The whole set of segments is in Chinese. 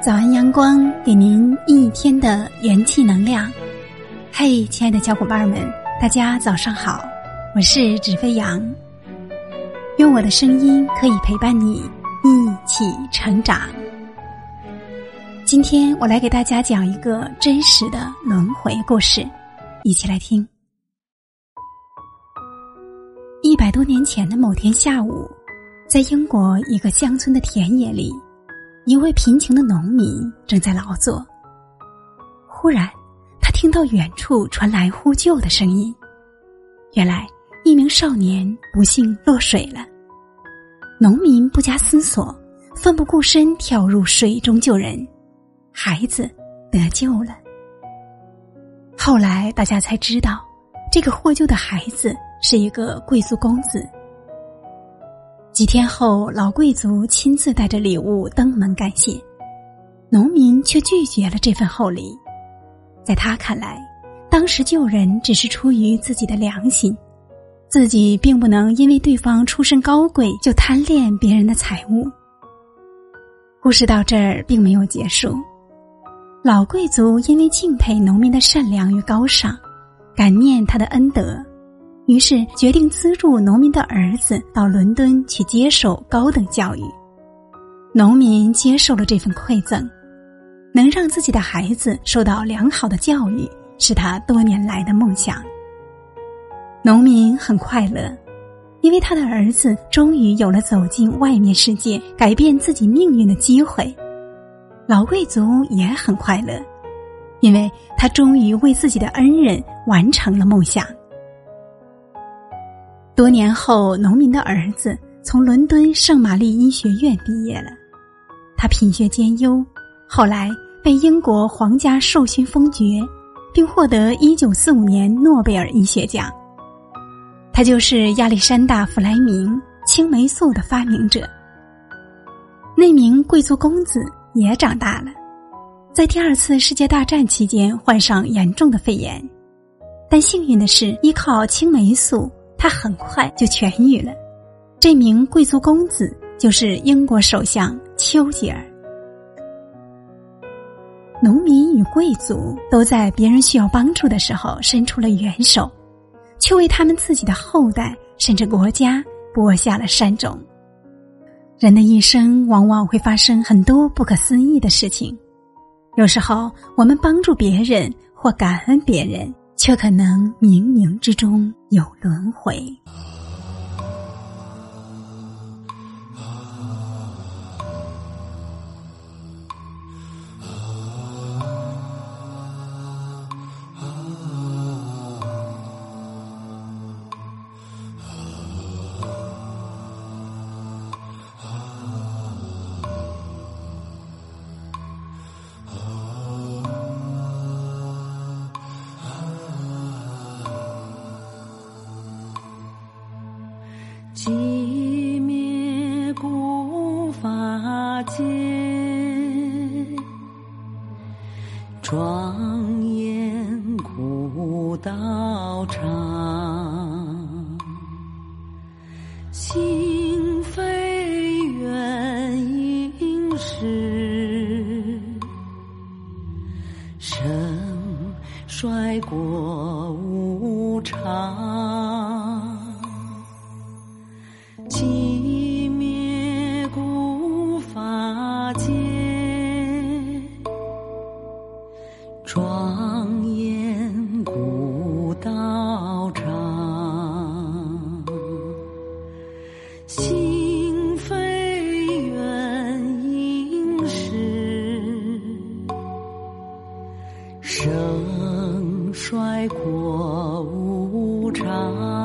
早安，阳光，给您一天的元气能量。嘿，亲爱的小伙伴们，大家早上好，我是纸飞扬。用我的声音可以陪伴你一起成长。今天我来给大家讲一个真实的轮回故事，一起来听。一百多年前的某天下午，在英国一个乡村的田野里。一位贫穷的农民正在劳作。忽然，他听到远处传来呼救的声音。原来，一名少年不幸落水了。农民不加思索，奋不顾身跳入水中救人，孩子得救了。后来，大家才知道，这个获救的孩子是一个贵族公子。几天后，老贵族亲自带着礼物登门感谢，农民却拒绝了这份厚礼。在他看来，当时救人只是出于自己的良心，自己并不能因为对方出身高贵就贪恋别人的财物。故事到这儿并没有结束，老贵族因为敬佩农民的善良与高尚，感念他的恩德。于是决定资助农民的儿子到伦敦去接受高等教育。农民接受了这份馈赠，能让自己的孩子受到良好的教育，是他多年来的梦想。农民很快乐，因为他的儿子终于有了走进外面世界、改变自己命运的机会。老贵族也很快乐，因为他终于为自己的恩人完成了梦想。多年后，农民的儿子从伦敦圣玛丽医学院毕业了。他品学兼优，后来被英国皇家授勋封爵，并获得一九四五年诺贝尔医学奖。他就是亚历山大·弗莱明，青霉素的发明者。那名贵族公子也长大了，在第二次世界大战期间患上严重的肺炎，但幸运的是，依靠青霉素。他很快就痊愈了。这名贵族公子就是英国首相丘吉尔。农民与贵族都在别人需要帮助的时候伸出了援手，却为他们自己的后代甚至国家播下了善种。人的一生往往会发生很多不可思议的事情，有时候我们帮助别人或感恩别人。却可能冥冥之中有轮回。寂灭古法界，庄严古道场，心非缘应是，生衰过无常。盛衰过无常。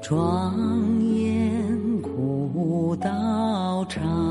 庄严古道场。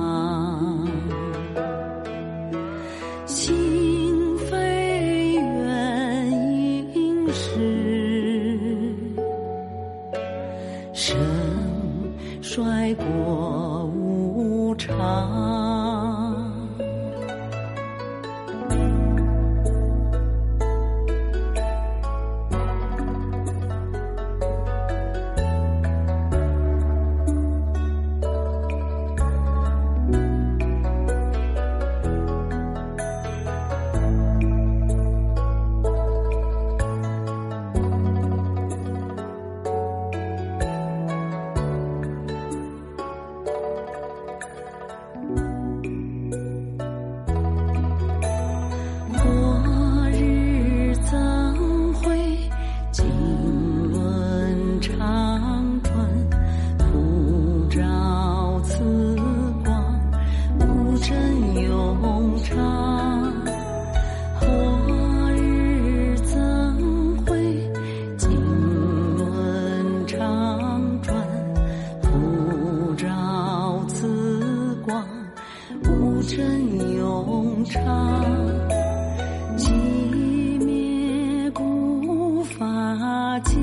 真永长，寂灭不法界。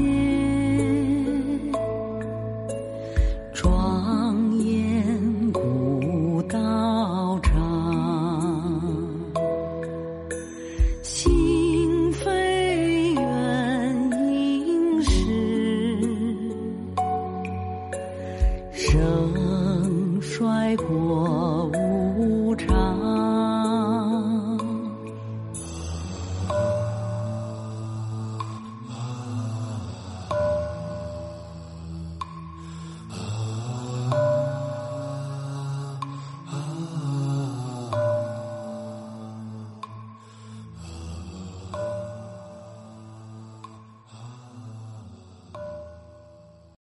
庄严古道长。心非远应是。生衰过。